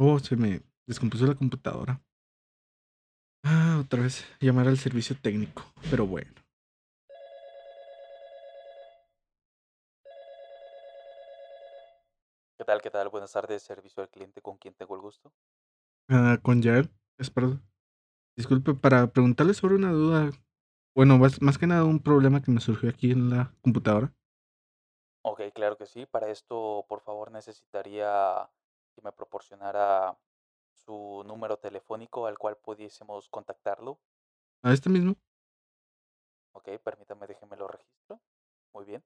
Oh, se me descompuso la computadora. Ah, otra vez llamar al servicio técnico, pero bueno. ¿Qué tal? ¿Qué tal? Buenas tardes, servicio al cliente, ¿con quién tengo el gusto? Ah, con Yael, espero. Disculpe, para preguntarle sobre una duda. Bueno, más, más que nada un problema que me surgió aquí en la computadora. Ok, claro que sí. Para esto, por favor, necesitaría que me proporcionara su número telefónico al cual pudiésemos contactarlo. ¿A este mismo? Ok, permítame, déjeme lo registro. Muy bien.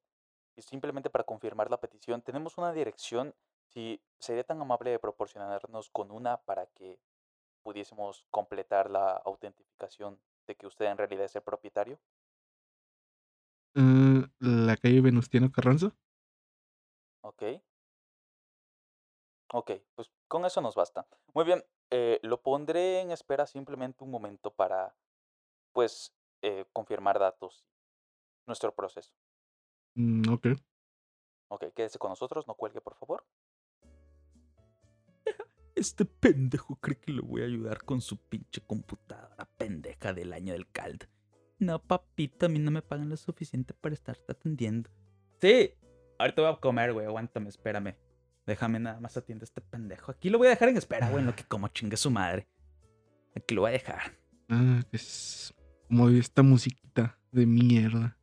Y simplemente para confirmar la petición, tenemos una dirección. Si sería tan amable de proporcionarnos con una para que pudiésemos completar la autentificación de que usted en realidad es el propietario. Ah, la calle Venustiano Carranza. Ok. Ok, pues con eso nos basta. Muy bien, eh, lo pondré en espera simplemente un momento para, pues, eh, confirmar datos. Nuestro proceso. Mm, ok. Ok, quédese con nosotros, no cuelgue, por favor. Este pendejo cree que le voy a ayudar con su pinche computadora pendeja del año del cald. No, papito, a mí no me pagan lo suficiente para estarte atendiendo. Sí, ahorita voy a comer, güey, aguántame, espérame. Déjame nada más atiende a este pendejo. Aquí lo voy a dejar en espera, güey, en lo que como chingue su madre. Aquí lo voy a dejar. Ah, es como esta musiquita de mierda.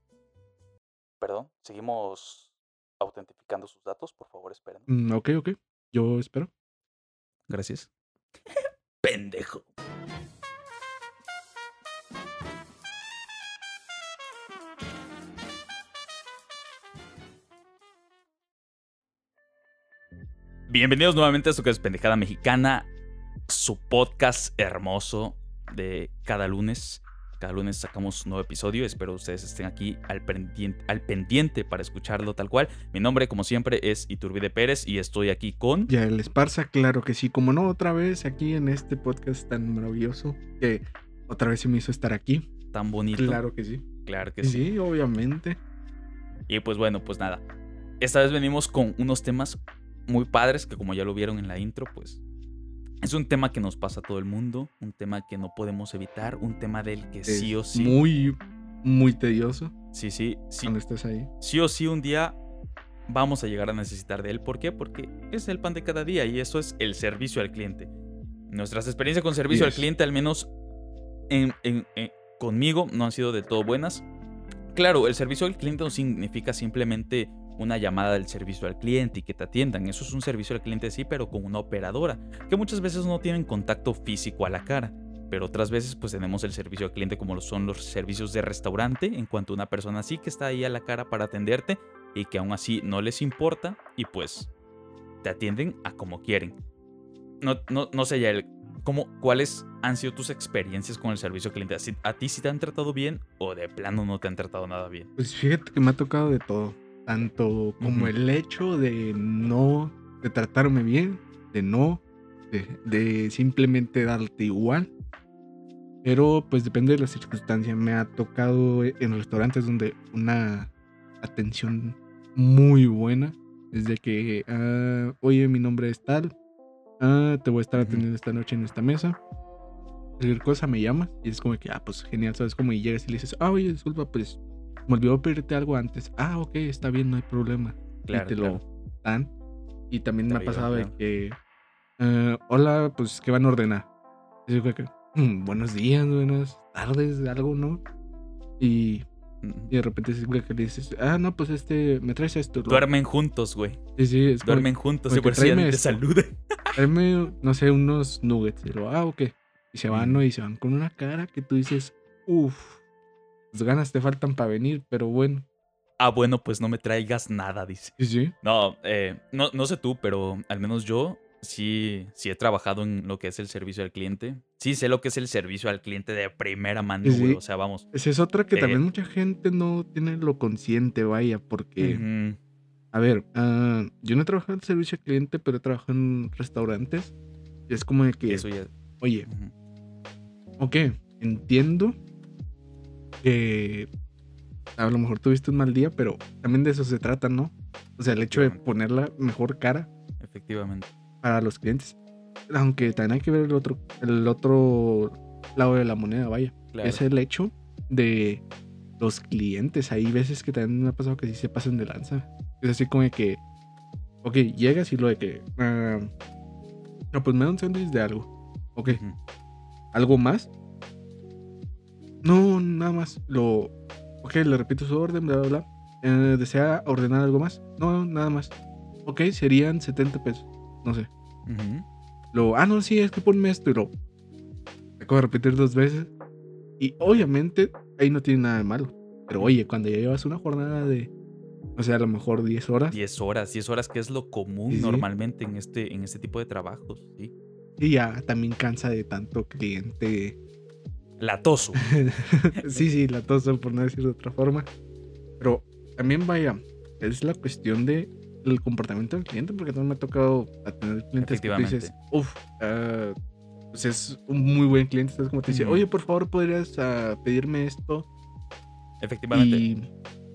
Perdón, seguimos autentificando sus datos, por favor, esperen. Mm, ok, ok. Yo espero. Gracias. pendejo. Bienvenidos nuevamente a su que es Pendejada Mexicana, su podcast hermoso de cada lunes. Cada lunes sacamos un nuevo episodio. Espero ustedes estén aquí al pendiente, al pendiente para escucharlo tal cual. Mi nombre, como siempre, es Iturbide Pérez y estoy aquí con. Ya el Esparza, claro que sí. Como no, otra vez aquí en este podcast tan maravilloso que otra vez se me hizo estar aquí. Tan bonito. Claro que sí. Claro que sí. Sí, obviamente. Y pues bueno, pues nada. Esta vez venimos con unos temas muy padres que como ya lo vieron en la intro, pues es un tema que nos pasa a todo el mundo, un tema que no podemos evitar, un tema del que sí o sí. Muy, muy tedioso Sí, sí, sí. cuando estás ahí. Sí o sí un día vamos a llegar a necesitar de él. ¿Por qué? Porque es el pan de cada día y eso es el servicio al cliente. Nuestras experiencias con servicio al cliente, al menos en- en- en- conmigo, no han sido del todo buenas. Claro, el servicio al cliente no significa simplemente una llamada del servicio al cliente y que te atiendan. Eso es un servicio al cliente sí, pero con una operadora, que muchas veces no tienen contacto físico a la cara. Pero otras veces pues tenemos el servicio al cliente como lo son los servicios de restaurante, en cuanto a una persona así que está ahí a la cara para atenderte y que aún así no les importa y pues te atienden a como quieren. No, no, no sé ya, el- ¿cómo, ¿cuáles han sido tus experiencias con el servicio al cliente? ¿Si- ¿A ti sí te han tratado bien o de plano no te han tratado nada bien? Pues fíjate que me ha tocado de todo. Tanto como el hecho de no, de tratarme bien, de no, de, de simplemente darte igual. Pero pues depende de la circunstancia. Me ha tocado en restaurantes donde una atención muy buena. Desde que, ah, oye, mi nombre es tal. ah, te voy a estar atendiendo esta noche en esta mesa. Cualquier cosa me llamas y es como que, ah, pues genial, ¿sabes? Como y llegas y le dices, ah, oye, disculpa, pues me olvidó pedirte algo antes. Ah, ok, está bien, no hay problema. Claro, y te claro. lo dan. Y también Te me ha pasado de que, eh, hola, pues, ¿qué van a ordenar? Y yo creo que, "Mm, buenos días, buenas tardes, algo, ¿no? Y, y de repente es que le dices, ah, no, pues este, me traes esto. lo- Duermen juntos, güey. Sí, sí, es como, Duermen juntos que por si te esto. saludan. tráeme, no sé, unos nuggets. Y lo, ah, ok. Y se van. ¿no? Y se van con una cara que tú dices, uff, las ganas te faltan para venir, pero bueno. Ah, bueno, pues no me traigas nada, dice. Sí, sí. No, eh, no, no sé tú, pero al menos yo sí, sí he trabajado en lo que es el servicio al cliente. Sí sé lo que es el servicio al cliente de primera mano, Sí. O sea, vamos. Esa es otra que Eh, también mucha gente no tiene lo consciente, vaya, porque, a ver, ah, yo no he trabajado en servicio al cliente, pero he trabajado en restaurantes. Y es como de que, Eso ya. oye, ujú. ok, entiendo que a lo mejor tuviste un mal día, pero también de eso se trata, ¿no? O sea, el hecho de poner la mejor cara Efectivamente. para los clientes. aunque también hay que ver el otro, el otro lado de la moneda, vaya. Claro. Es el hecho de los clientes. Hay veces que también me ha pasado que sí se pasan de lanza. Es así como de que, ok, llegas y lo de que, ah, no, pues me da un sándwich de algo. Ok. ¿algo más? No, nada más. Lo, ok, le repito su orden, bla, bla, bla. Eh, ¿Desea ordenar algo más? No, nada más. Ok, serían 70 pesos. No sé. Lo, ah, no, sí, es que ponme esto y lo. Acabo de repetir dos veces. Y obviamente ahí no tiene nada de malo. Pero oye, cuando ya llevas una jornada de, o sea, a lo mejor 10 horas, 10 horas, 10 horas que es lo común Sí, sí. normalmente en este, en este tipo de trabajos, ¿sí? y ya también cansa de tanto cliente. Latoso. sí, sí, la toso, por no decir de otra forma. Pero también vaya, es la cuestión de el comportamiento del cliente, porque también me ha tocado atender clientes que dices, uff, pues es un muy buen cliente, es como te dice, oye, por favor, podrías ah, pedirme esto. Efectivamente. Y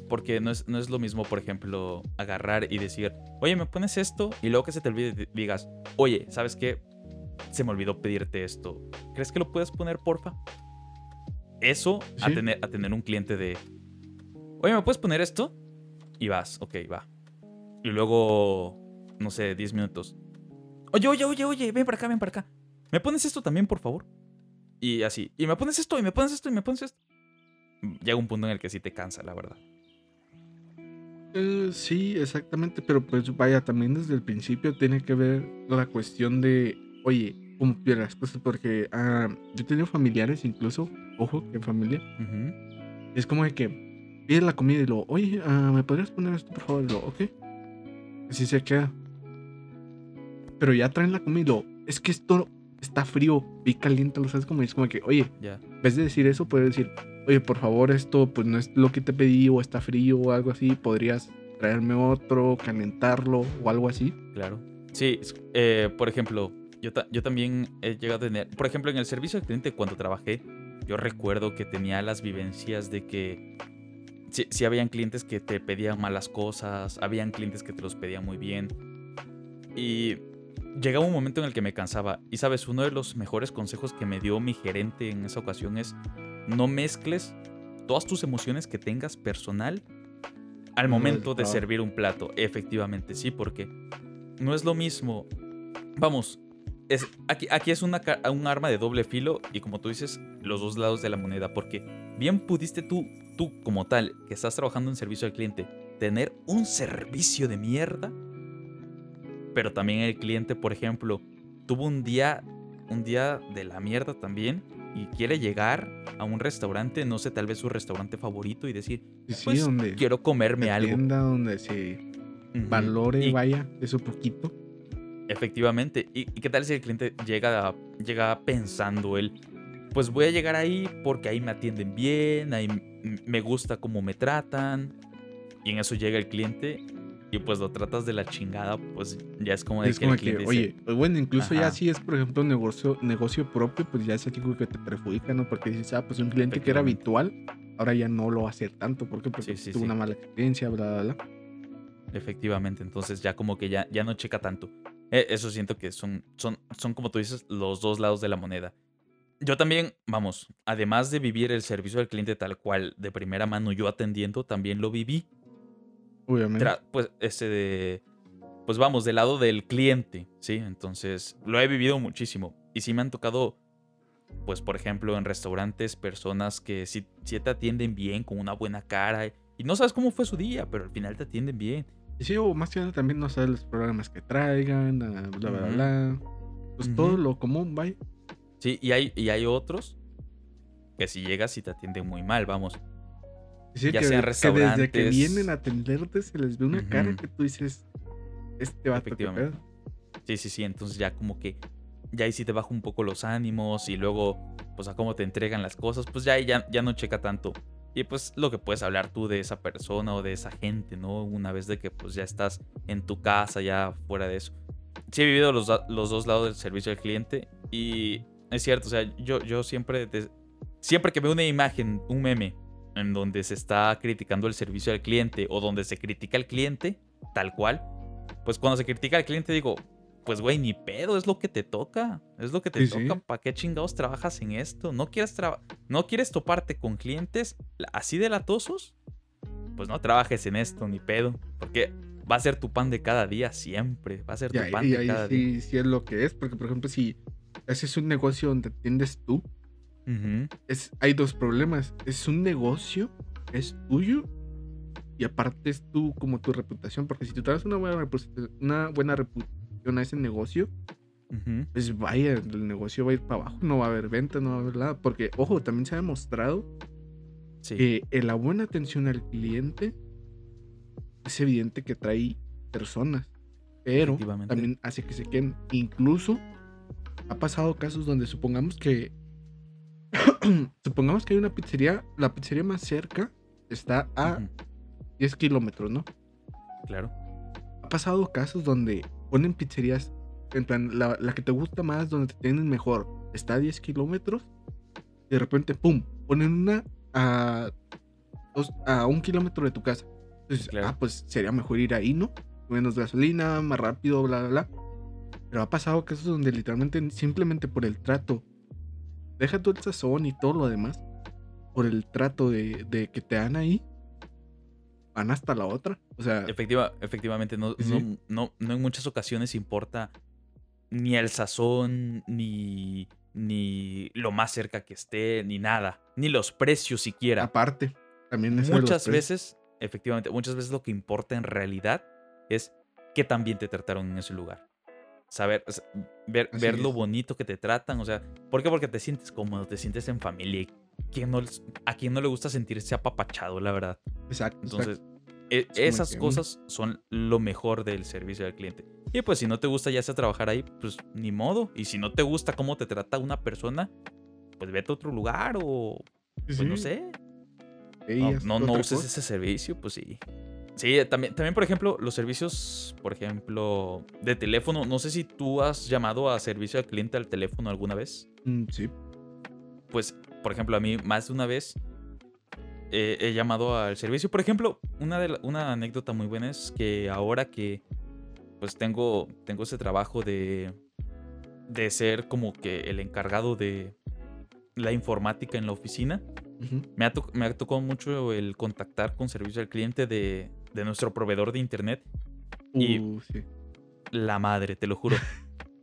Porque no es, no es lo mismo, por ejemplo, agarrar y decir, oye, ¿me pones esto? Y luego que se te olvide, di- digas, oye, ¿sabes qué? Se me olvidó pedirte esto. ¿Crees que lo puedes poner, porfa? Eso a, tener, a tener un cliente de, oye, ¿me puedes poner esto? Y vas, ok, va. Y luego, no sé, 10 minutos. Oye, oye, oye, oye, ven para acá, ven para acá. ¿Me pones esto también, por favor? Y así. Y me pones esto, y me pones esto, y me pones esto. Llega un punto en el que sí te cansa, la verdad. Eh, sí, exactamente, pero pues vaya, también desde el principio tiene que ver la cuestión de, oye, pide las cosas, porque ah, yo he tenido familiares incluso, ojo, que familia, Ujú. es como de que pide la comida y luego, oye, ah, ¿me podrías poner esto por favor? Y luego, ok, así se queda. Pero ya traen la comida y luego, es que esto está frío y caliente, lo sabes como es como que, oye, Ya. en vez de decir eso, puedes decir, oye, por favor, esto pues no es lo que te pedí o está frío o algo así, podrías traerme otro, calentarlo o algo así. Claro. Sí, eh, por ejemplo, yo, ta- yo también he llegado a tener, por ejemplo, en el servicio al cliente cuando trabajé, yo recuerdo que tenía las vivencias de que sí, sí habían clientes que te pedían malas cosas, habían clientes que te los pedían muy bien. Y llegaba un momento en el que me cansaba. Y sabes, uno de los mejores consejos que me dio mi gerente en esa ocasión es no mezcles todas tus emociones que tengas personal al momento de servir un plato. Efectivamente, sí, porque no es lo mismo. Vamos, es, aquí, aquí es una, un arma de doble filo y como tú dices, los dos lados de la moneda, porque bien pudiste tú, tú como tal, que estás trabajando en servicio al cliente, tener un servicio de mierda, pero también el cliente, por ejemplo, tuvo un día, un día de la mierda también y quiere llegar a un restaurante, no sé, tal vez su restaurante favorito y decir, Sí, sí, pues donde quiero comerme algo. donde se valore, Y- vaya, eso poquito. Efectivamente. ¿Y, y qué tal si el cliente llega, llega pensando él? Pues voy a llegar ahí porque ahí me atienden bien, ahí me gusta cómo me tratan. Y en eso llega el cliente y pues lo tratas de la chingada, pues ya es como de Es que como el que, cliente oye, pues bueno, incluso ya si es, por ejemplo, un negocio, negocio propio, pues ya es algo que te perjudica, ¿no? Porque dices, ah, pues un cliente que era habitual, ahora ya no lo va a hacer tanto. ¿Por qué? Porque Sí, sí, tuvo sí. una mala experiencia, bla, bla, bla. efectivamente, entonces ya como que ya, ya no checa tanto. Eh, eso siento que son, son, son como tú dices, los dos lados de la moneda. Yo también, vamos, además de vivir el servicio al cliente tal cual, de primera mano yo atendiendo, también lo viví Obviamente. tra- pues ese de pues vamos del lado del cliente sí entonces lo he vivido muchísimo y sí me han tocado pues por ejemplo en restaurantes personas que sí, sí te atienden bien con una buena cara y no sabes cómo fue su día pero al final te atienden bien Y sí, o más que nada también no sabes los programas que traigan, ah, bla, bla, bla. Pues todo lo común, vaya. sí y hay y hay otros que si llegas y te atienden muy mal vamos Sí, Ya que, sean que desde que restaurantes. vienen a atenderte se les ve una cara que tú dices, este Efectivamente. pedo. Sí, sí, sí. Entonces ya como que ya ahí sí te baja un poco los ánimos y luego pues a cómo te entregan las cosas, pues ya ahí ya, ya no checa tanto. Y pues lo que puedes hablar tú de esa persona o de esa gente, ¿no? Una vez de que pues ya estás en tu casa, ya fuera de eso. Sí he vivido los, los dos lados del servicio al cliente y es cierto, o sea, yo, yo siempre, des- siempre que veo una imagen, un meme, en donde se está criticando el servicio al cliente o donde se critica al cliente, tal cual, pues cuando se critica al cliente digo, pues, güey, ni pedo, es lo que te toca. Es lo que te Sí, sí. toca. ¿Para qué chingados trabajas en esto? ¿No quieres, ¿No quieres toparte con clientes así de latosos? Pues no trabajes en esto, ni pedo. Porque va a ser tu pan de cada día siempre. Va a ser Y tu ahí, pan y de ahí cada día. sí, sí es lo que es. Porque, por ejemplo, si haces un negocio donde atiendes tú, es, hay dos problemas. Es un negocio, es tuyo. Y aparte es tú como tu reputación. Porque si tú traes una buena, una buena reputación a ese negocio, ujú. pues vaya, el negocio va a ir para abajo. No va a haber venta, no va a haber nada. Porque, ojo, también se ha demostrado Sí. que en la buena atención al cliente es evidente que trae personas. Pero también hace que se queden. Incluso ha pasado casos donde supongamos que. supongamos que hay una pizzería. La pizzería más cerca está a Ujú, 10 kilómetros, ¿no? Claro. Ha pasado casos donde ponen pizzerías. En plan, la, la que te gusta más, donde te tienen mejor, está a 10 kilómetros. De repente, ¡pum! Ponen una a, dos- a un kilómetro de tu casa. Entonces, Claro. ah, pues sería mejor ir ahí, ¿no? Menos gasolina, más rápido, bla, bla, bla. Pero ha pasado casos donde literalmente, simplemente por el trato, deja todo el sazón y todo lo demás, por el trato de, de que te dan ahí, van hasta la otra. O sea, Efectiva, efectivamente, no, Sí, no, no, no en muchas ocasiones importa ni el sazón, ni, ni lo más cerca que esté, ni nada, ni los precios siquiera. aparte, también los Muchas veces, efectivamente, muchas veces lo que importa en realidad es que también te trataron en ese lugar. Saber, ver, Así ver lo es. bonito que te tratan, o sea, ¿por qué? Porque te sientes cómodo, te sientes en familia. ¿quién no a quien no le gusta sentirse apapachado, la verdad. Exacto. exacto. Entonces, e- esas cosas son lo mejor del servicio al cliente. Y pues si no te gusta ya sea trabajar ahí, pues ni modo. Y si no te gusta cómo te trata una persona, pues vete a otro lugar o Sí, pues no sé. ey, No, no, uses cosa. ese servicio, pues sí. Sí, también, también, por ejemplo, los servicios, por ejemplo, de teléfono. No sé si tú has llamado a servicio al cliente al teléfono alguna vez. Mm, sí. Pues, por ejemplo, a mí más de una vez eh, he llamado al servicio. Por ejemplo, una, de la- una anécdota muy buena es que ahora que pues tengo, tengo ese trabajo de, de ser como que el encargado de la informática en la oficina, me ha, to- me ha tocado mucho el contactar con servicio al cliente de, de nuestro proveedor de internet. Y- Uh, sí. La madre, te lo juro.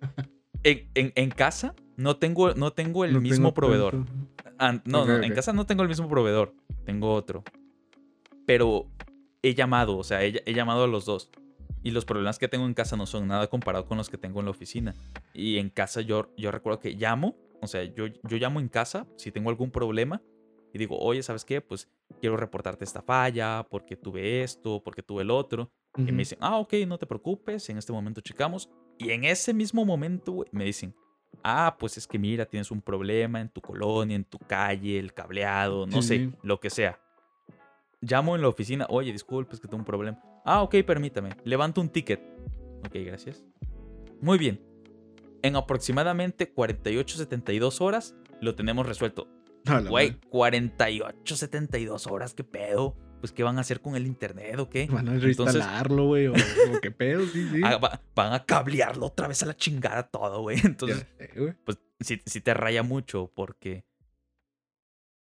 en, en- en casa no tengo, no tengo el No mismo tengo proveedor. tanto. No, en casa no tengo el mismo proveedor. Tengo otro. Pero he llamado, o sea, he, he llamado a los dos. Y los problemas que tengo en casa no son nada comparado con los que tengo en la oficina. Y en casa yo, yo recuerdo que llamo, o sea, yo, yo llamo en casa si tengo algún problema. Y digo, oye, ¿sabes qué? Pues quiero reportarte esta falla, porque tuve esto, porque tuve el otro. Y me dicen, ah, ok, no te preocupes, en este momento checamos. Y en ese mismo momento, me dicen, ah, pues es que mira, tienes un problema en tu colonia, en tu calle, el cableado, no Sí, sé, lo que sea. Llamo en la oficina, oye, disculpe, es que tengo un problema. Ah, ok, permítame, levanto un ticket. Ok, gracias. Muy bien. En aproximadamente 48, 72 horas lo tenemos resuelto. Güey, madre. 48, 72 horas, ¿qué pedo? Pues, ¿qué van a hacer con el internet o qué? Van a reinstalarlo, güey. O, o qué pedo, sí, sí. Ah, va- van a cablearlo otra vez a la chingada todo, güey. Entonces, sé, pues sí, sí te raya mucho porque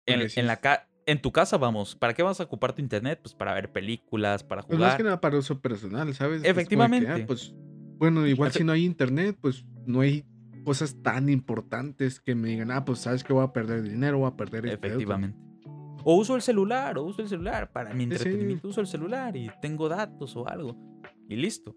en, sí en la en tu casa, vamos, ¿para qué vas a ocupar tu internet? Pues para ver películas, para Pues más que jugar. nada para uso personal, ¿sabes? Que, ah, Efectivamente. pues, bueno, igual Efe- si no hay internet, pues no hay cosas tan importantes que me digan, ah, pues sabes que voy a perder dinero, voy a perder esto y otro". O uso el celular, o uso el celular para mi sí. entretenimiento. Uso el celular y tengo datos o algo. Y listo.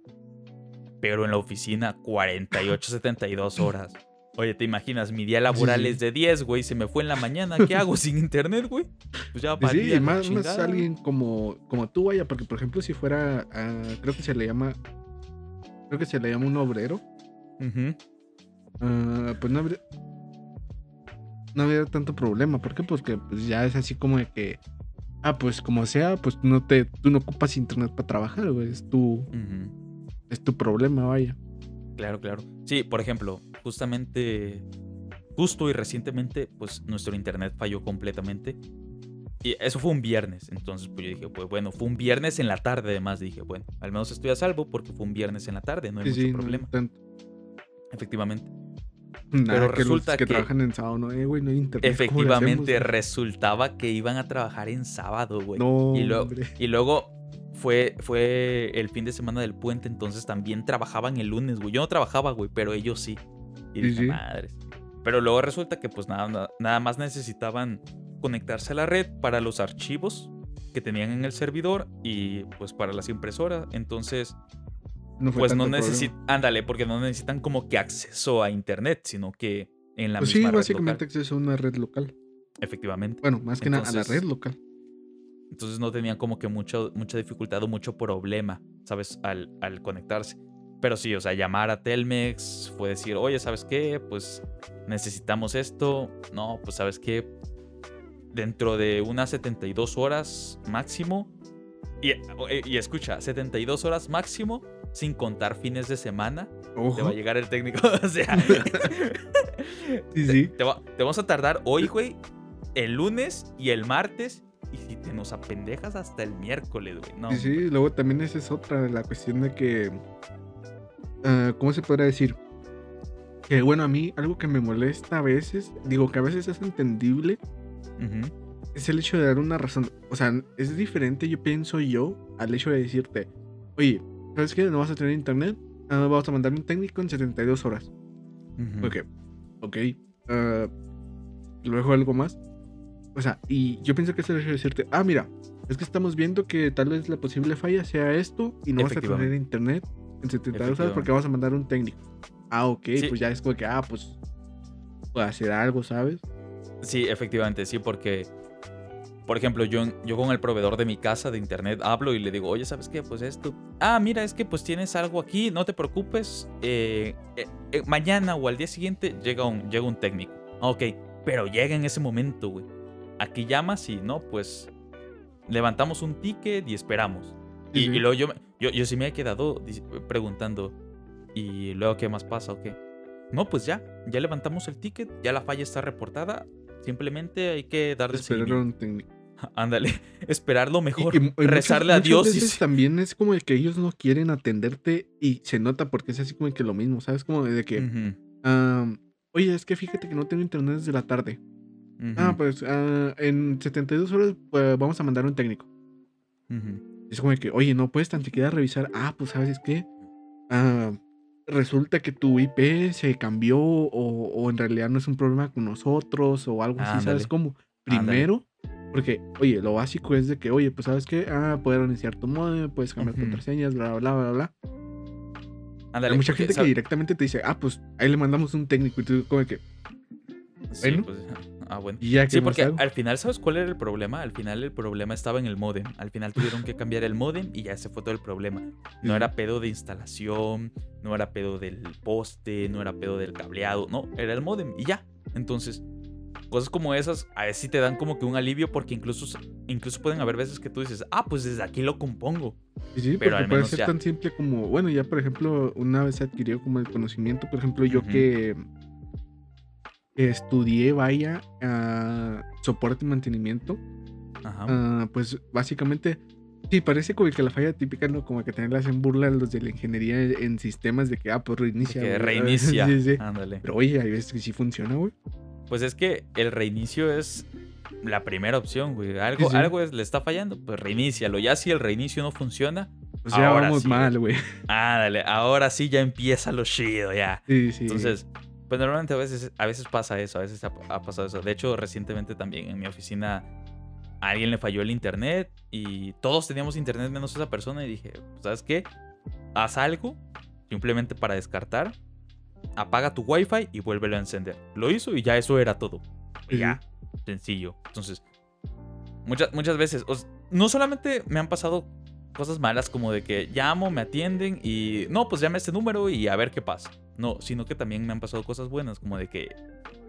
Pero en la oficina, 48, 72 horas. Oye, ¿te imaginas? Mi día laboral sí. es de 10, güey. Se me fue en la mañana. ¿Qué hago sin internet, güey? Pues ya Y valía Sí, la más, alguien como, como tú, vaya, porque por ejemplo, si fuera, creo que se le llama, creo que se le llama un obrero, ah, pues no habría, no habría tanto problema. ¿Por qué? Pues que pues ya es así como de que, ah, pues como sea, pues no te, tú no ocupas internet para trabajar, güey, es tu, es tu problema, vaya. Claro, claro. Sí, por ejemplo, justamente, justo y recientemente, pues nuestro internet falló completamente. Y eso fue un viernes. Entonces, pues yo dije, pues bueno, fue un viernes en la tarde además. Dije, bueno, al menos estoy a salvo porque fue un viernes en la tarde, no hay Sí, mucho sí, no problema. tanto. Efectivamente. Pero que resulta los que, que- trabajan en sábado, no, eh, güey, no hay internet. ¿cómo le Efectivamente, resultaba que iban a trabajar en sábado, güey. No, y, y luego fue, fue el fin de semana del puente, entonces también trabajaban el lunes, güey. Yo no trabajaba, güey, pero ellos sí. Y dije, sí. madres. Pero luego resulta que pues nada, nada más necesitaban conectarse a la red para los archivos que tenían en el servidor y pues para las impresoras. Entonces, No pues no necesitan, ándale, porque no necesitan como que acceso a internet, sino que en la Pues sí, misma red básicamente local. acceso a una red local. Efectivamente. Bueno, más que nada a la red local. Entonces no tenían como que mucho, mucha dificultad o mucho problema, ¿sabes? Al, al conectarse. Pero sí, o sea, llamar a Telmex fue decir, oye, ¿sabes qué? Pues necesitamos esto. No, pues ¿sabes qué? Dentro de unas 72 horas máximo. Y, y escucha, 72 horas máximo, sin contar fines de semana, te va a llegar el técnico. o sea, Sí, sí. te, va- te vamos a tardar hoy, güey, el lunes y el martes. Y si te nos apendejas hasta el miércoles, güey. No, Sí, sí, luego también esa es otra, la cuestión de que, ah, ¿cómo se podrá decir? Que bueno, a mí algo que me molesta a veces, digo que a veces es entendible, es el hecho de dar una razón. O sea, es diferente, yo pienso yo, al hecho de decirte, oye, ¿sabes qué? No vas a tener internet, Ah, vamos a mandar un técnico en 72 horas. Ujú. Ok, ok. ah, luego algo más. O sea, y yo pienso que es decirte, ah, mira, es que estamos viendo que tal vez la posible falla sea esto y no vas a tener internet en 72 horas porque vamos a mandar un técnico. Ah, ok, Sí. pues ya es como que, ah, pues puedo hacer algo, ¿sabes? Sí, efectivamente, sí, porque, por ejemplo, yo, yo con el proveedor de mi casa de internet hablo y le digo, oye, ¿sabes qué? Pues esto. Ah, mira, es que pues tienes algo aquí, no te preocupes. eh, eh, eh, mañana o al día siguiente llega un, llega un técnico. Ok, pero llega en ese momento, güey. Aquí llamas y no, pues levantamos un ticket y esperamos. Y, sí. y luego yo, yo, yo sí me he quedado preguntando, ¿y luego qué más pasa o qué? No, pues ya, ya levantamos el ticket, ya la falla está reportada, simplemente hay que darle Esperar un técnico. Ándale, esperar lo mejor, y rezarle muchas- a Dios muchas y... también es como de que ellos no quieren atenderte y se nota porque es así como que lo mismo, ¿sabes? Como de que, ah, oye, es que fíjate que no tengo internet desde la tarde. Ah, pues ah, en 72 horas pues, vamos a mandar un técnico. Es como de que, oye, no puedes tan siquiera revisar. Ah, pues sabes qué. Ah, resulta que tu IP se cambió o, o en realidad no es un problema con nosotros o algo así, Ándale. ¿sabes cómo? Ándale. Porque, oye, lo básico es de que, oye, pues sabes qué, ah, puedes reiniciar tu modem, puedes cambiar Ujú. contraseñas, bla, bla, bla, bla, bla. Ándale, Hay mucha gente ¿sab- que directamente te dice, ah, pues ahí le mandamos un técnico y tú como que, Sí, bueno. pues, ah, bueno. ¿y ya qué Sí, porque hago? al final, ¿sabes cuál era el problema? Al final el problema estaba en el modem. Al final tuvieron que cambiar el modem y ya se fue todo el problema. No Sí. era pedo de instalación, no era pedo del poste, no era pedo del cableado, no, era el modem y ya. Entonces, cosas como esas a veces sí te dan como que un alivio porque incluso, incluso pueden haber veces que tú dices, ah, pues desde aquí lo compongo. Sí, sí, Pero porque puede ser ya. tan simple como, bueno, ya por ejemplo, una vez adquirió como el conocimiento, por ejemplo, yo Ujú. que, que estudié, vaya, a soporte y mantenimiento, Ajá. ah, pues básicamente, sí, parece como que la falla típica, ¿no? Como que también le hacen burla a los de la ingeniería en sistemas de que, ah, pues reinicia. que reinicia. sí, sí. Ándale. Pero oye, hay veces que sí funciona, güey. Pues es que el reinicio es la primera opción, güey. Algo, sí. algo es, le está fallando, pues reinícialo. Ya si el reinicio no funciona, Pues ya Ahora vamos sí. mal, güey. ándale, ahora sí ya empieza lo chido, ya. Sí, sí. Entonces, pues normalmente a veces, a veces pasa eso, a veces ha, ha pasado eso. De hecho, recientemente también en mi oficina a alguien le falló el internet y todos teníamos internet menos esa persona y dije, pues, ¿sabes qué? Haz algo simplemente para descartar, apaga tu wifi y vuélvelo a encender. Lo hizo y ya eso era todo. Y ya, sencillo. Entonces, muchas, muchas veces, o no solamente me han pasado cosas malas como de que llamo, me atienden y no, pues llame este número y a ver qué pasa. No, sino que también me han pasado cosas buenas como de que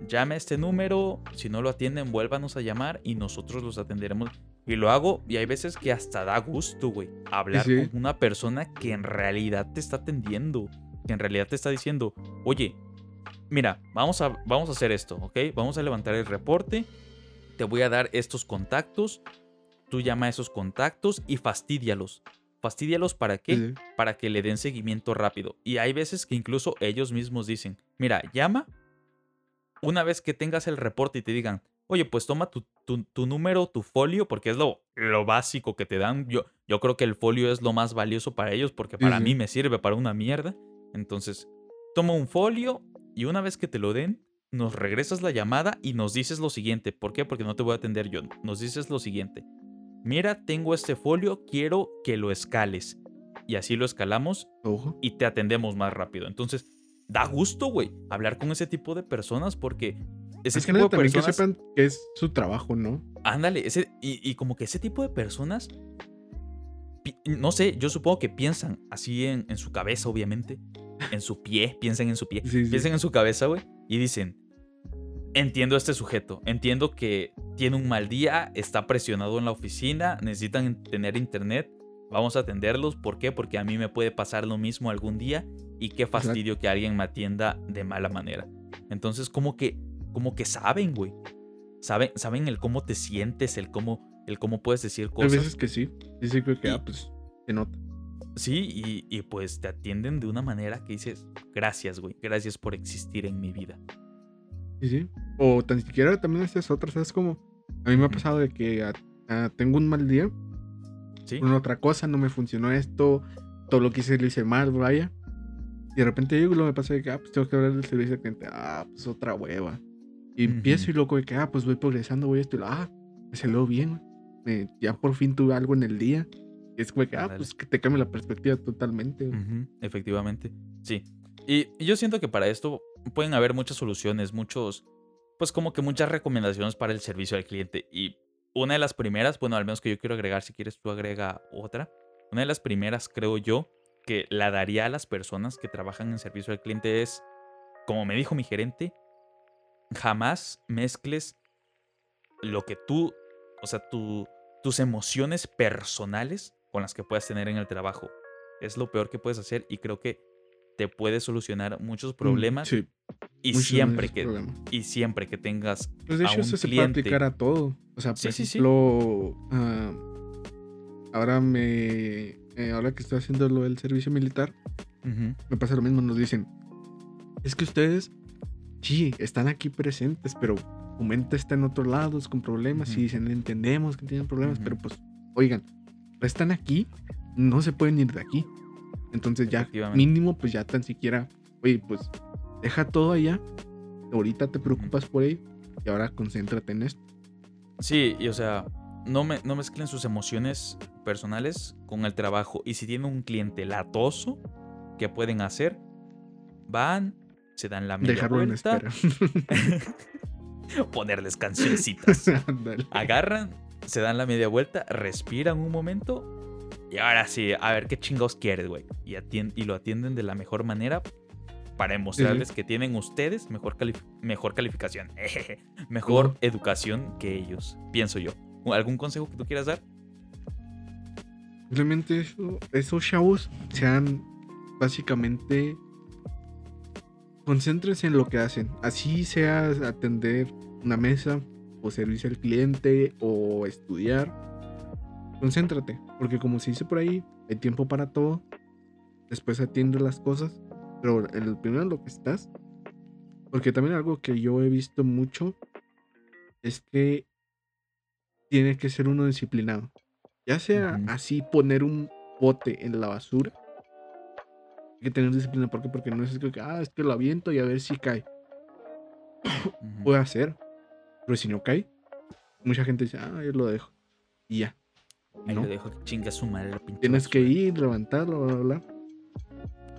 llame este número, si no lo atienden, vuélvanos a llamar y nosotros los atenderemos. Y lo hago y hay veces que hasta da gusto, güey, hablar Sí, sí. con una persona que en realidad te está atendiendo, que en realidad te está diciendo, oye, mira, vamos a, vamos a hacer esto, ¿ok? Vamos a levantar el reporte, te voy a dar estos contactos, tú llama a esos contactos y fastidialos. Fastídialos para qué? Sí. Para que le den seguimiento rápido. Y hay veces que incluso ellos mismos dicen, mira, llama una vez que tengas el reporte y te digan, oye, pues toma tu, tu- tu número, tu folio, porque es lo, lo básico que te dan. Yo, yo creo que el folio es lo más valioso para ellos, porque para sí. mí me sirve para una mierda. Entonces, toma un folio y una vez que te lo den, nos regresas la llamada y nos dices lo siguiente. ¿Por qué? Porque no te voy a atender yo. Nos dices lo siguiente. Mira, tengo este folio, quiero que lo escales. Y así lo escalamos y te atendemos más rápido. Entonces, da gusto, güey, hablar con ese tipo de personas porque ese Es que tipo de también que personas. sepan que es su trabajo, ¿no? Ándale, ese, y, y como que ese tipo de personas. No sé, yo supongo que piensan así en, en su cabeza, obviamente. En su pie, piensan en su pie. Sí, sí. Piensan en su cabeza, güey. Y dicen: Entiendo a este sujeto. Entiendo que tiene un mal día, está presionado en la oficina, necesitan tener internet. Vamos a atenderlos. ¿Por qué? Porque a mí me puede pasar lo mismo algún día. Y qué fastidio que alguien me atienda de mala manera. Entonces, como que, como que saben, güey. Saben, saben el cómo te sientes, el cómo, el cómo puedes decir Hay cosas. veces que sí. Sí, sí, creo que, Y- ah, pues, se nota. Sí, y, y pues te atienden de una manera que dices, gracias, güey, gracias por existir en mi vida. Sí, sí. O tan siquiera también haces otras, ¿sabes? Como a mí me ha pasado de que ah, ah, tengo un mal día, Sí, con otra cosa, no me funcionó esto, todo lo que hice lo hice mal, vaya. Y de repente llego y luego me pasa de que, ah, pues tengo que hablar del servicio al cliente, ah, pues otra hueva. Y empiezo y loco de que, ah, pues voy progresando, voy esto y lo, ah, me salió bien, güey. Eh, ya por fin tuve algo en el día. Es como que, ah, pues que te cambia la perspectiva totalmente. güey. Ujú, efectivamente, sí. Y, y yo siento que para esto pueden haber muchas soluciones, muchos, pues como que muchas recomendaciones para el servicio al cliente. Y una de las primeras, bueno, al menos que yo quiero agregar, si quieres tú agrega otra. Una de las primeras, creo yo, que la daría a las personas que trabajan en servicio al cliente es, como me dijo mi gerente, jamás mezcles lo que tú, o sea, tu- tus emociones personales con las que puedas tener en el trabajo. Es lo peor que puedes hacer y creo que te puede solucionar muchos problemas. Mm, Sí, y, muchos siempre que, problemas. y siempre que tengas Pues de a hecho, un eso se puede cliente. aplicar a todo. O sea, por Sí, sí, sí. ejemplo, ah, ahora me. eh, ahora que estoy haciendo lo del servicio militar, Ujú, me pasa lo mismo. Nos dicen: Es que ustedes, sí, están aquí presentes, pero su mente está en otros lados con problemas. Ujú. Y dicen: Entendemos que tienen problemas, Ujú. pero pues, oigan, están aquí, no se pueden ir de aquí. Entonces, ya, mínimo, pues ya tan siquiera, oye, pues, deja todo allá. Ahorita te preocupas por ello y ahora concéntrate en esto. Sí, y o sea, no, me, no mezclen sus emociones personales con el trabajo. Y si tienen un cliente latoso, ¿qué pueden hacer? Van, se dan la media Dejarlo en vuelta, espera. ponerles cancioncitas. Agarran, se dan la media vuelta, respiran un momento y ahora sí, a ver qué chingados quieres, güey. Y, lo atienden de la mejor manera para demostrarles que tienen ustedes mejor, calif- mejor calificación, mejor educación que ellos, pienso yo. ¿Algún consejo que tú quieras dar? Simplemente eso- esos chavos sean básicamente concéntrense en lo que hacen. Así sea atender una mesa o servicio al cliente o estudiar. Concéntrate, porque como se dice por ahí, hay tiempo para todo. Después atiende las cosas, pero el primero en lo que estás. Porque también algo que yo he visto mucho es que tiene que ser uno disciplinado. Ya sea así poner un bote en la basura. Hay que tener disciplina. ¿Por qué? Porque no es que, ah, es que lo aviento y a ver si cae. Ujú. Puede hacer. Pero si no cae, mucha gente dice, ah, yo lo dejo. Y ya. Y Ahí no. lo dejo que chinga su madre la pinche Tienes que ir, levantarlo, bla, bla, bla.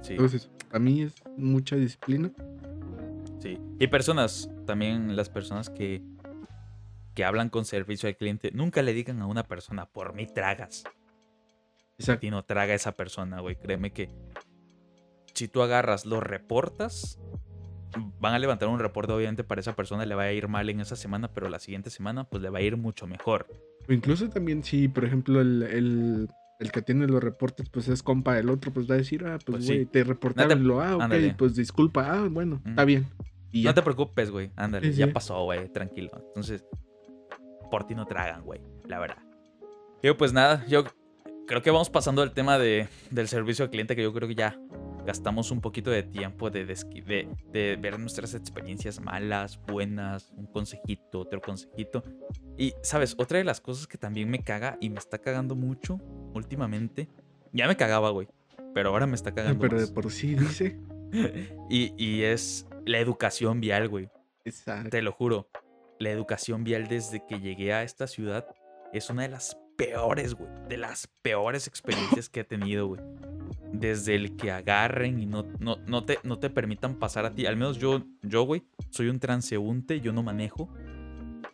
Sí, Entonces, a mí es mucha disciplina. sí. Y personas, también las personas que, que hablan con servicio al cliente, nunca le digan a una persona, por mí tragas. Exacto. ti no traga a esa persona, güey. Créeme que si tú agarras, lo reportas, van a levantar un reporte, obviamente, para esa persona le va a ir mal en esa semana, pero la siguiente semana, pues le va a ir mucho mejor. O incluso también si, por ejemplo, el, el, el que tiene los reportes, pues es compa del otro, pues va a decir, ah, pues Pues sí. güey, te reportaron lo, ah, ok, ándale. pues disculpa, ah, bueno, está bien. Y ya. No te preocupes, güey. Ándale, Sí, ya sí. pasó, güey. Tranquilo. Entonces, por ti no tragan, güey. La verdad. Yo, pues nada, yo creo que vamos pasando al tema de, del servicio al cliente, que yo creo que ya gastamos un poquito de tiempo de, de, de ver nuestras experiencias malas, buenas, un consejito, otro consejito. Y, ¿sabes? Otra de las cosas que también me caga y me está cagando mucho últimamente, ya me cagaba, güey, pero ahora me está cagando Pero de más. por sí dice. y, y es la educación vial, güey. Exacto. Te lo juro. La educación vial desde que llegué a esta ciudad es una de las peores, güey. De las peores experiencias que he tenido, güey. Desde el que agarren y no, no, no, te, no te permitan pasar a ti. Al menos yo, yo, güey, soy un transeúnte, yo no manejo.